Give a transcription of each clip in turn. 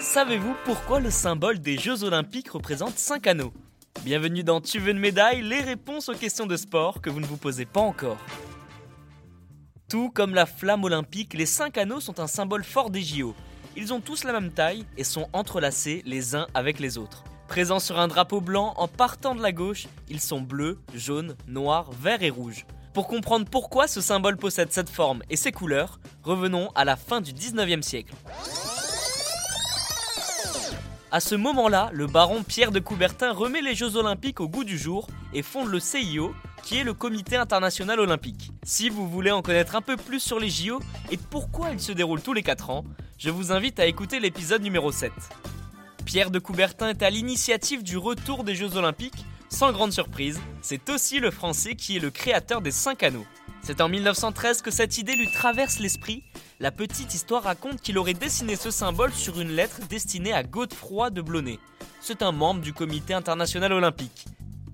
Savez-vous pourquoi le symbole des Jeux Olympiques représente 5 anneaux Bienvenue dans Tu veux une médaille, les réponses aux questions de sport que vous ne vous posez pas encore. Tout comme la flamme olympique, les 5 anneaux sont un symbole fort des JO. Ils ont tous la même taille et sont entrelacés les uns avec les autres. Présents sur un drapeau blanc en partant de la gauche, ils sont bleus, jaunes, noirs, verts et rouges. Pour comprendre pourquoi ce symbole possède cette forme et ces couleurs, revenons à la fin du 19e siècle. À ce moment-là, le baron Pierre de Coubertin remet les Jeux Olympiques au goût du jour et fonde le CIO, qui est le Comité International Olympique. Si vous voulez en connaître un peu plus sur les JO et pourquoi ils se déroulent tous les 4 ans, je vous invite à écouter l'épisode numéro 7. Pierre de Coubertin est à l'initiative du retour des Jeux Olympiques. Sans grande surprise, c'est aussi le Français qui est le créateur des 5 anneaux. C'est en 1913 que cette idée lui traverse l'esprit la petite histoire raconte qu'il aurait dessiné ce symbole sur une lettre destinée à Godefroy de Blonay. C'est un membre du comité international olympique.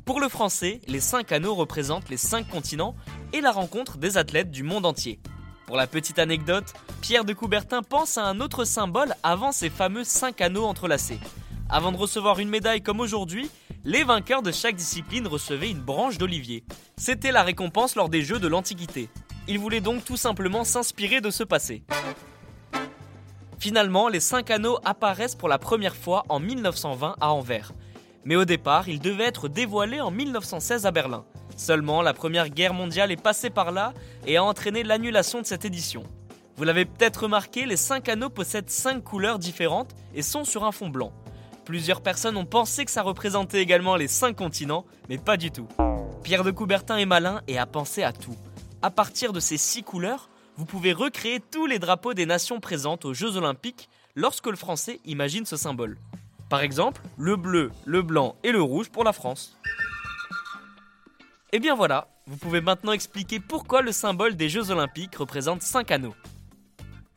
Pour le français, les cinq anneaux représentent les cinq continents et la rencontre des athlètes du monde entier. Pour la petite anecdote, Pierre de Coubertin pense à un autre symbole avant ces fameux cinq anneaux entrelacés. Avant de recevoir une médaille comme aujourd'hui, les vainqueurs de chaque discipline recevaient une branche d'olivier. C'était la récompense lors des Jeux de l'Antiquité. Il voulait donc tout simplement s'inspirer de ce passé. Finalement, les cinq anneaux apparaissent pour la première fois en 1920 à Anvers. Mais au départ, ils devaient être dévoilés en 1916 à Berlin. Seulement, la Première Guerre mondiale est passée par là et a entraîné l'annulation de cette édition. Vous l'avez peut-être remarqué, les cinq anneaux possèdent cinq couleurs différentes et sont sur un fond blanc. Plusieurs personnes ont pensé que ça représentait également les cinq continents, mais pas du tout. Pierre de Coubertin est malin et a pensé à tout à partir de ces six couleurs, vous pouvez recréer tous les drapeaux des nations présentes aux Jeux Olympiques lorsque le français imagine ce symbole. Par exemple, le bleu, le blanc et le rouge pour la France. Et bien voilà, vous pouvez maintenant expliquer pourquoi le symbole des Jeux Olympiques représente 5 anneaux.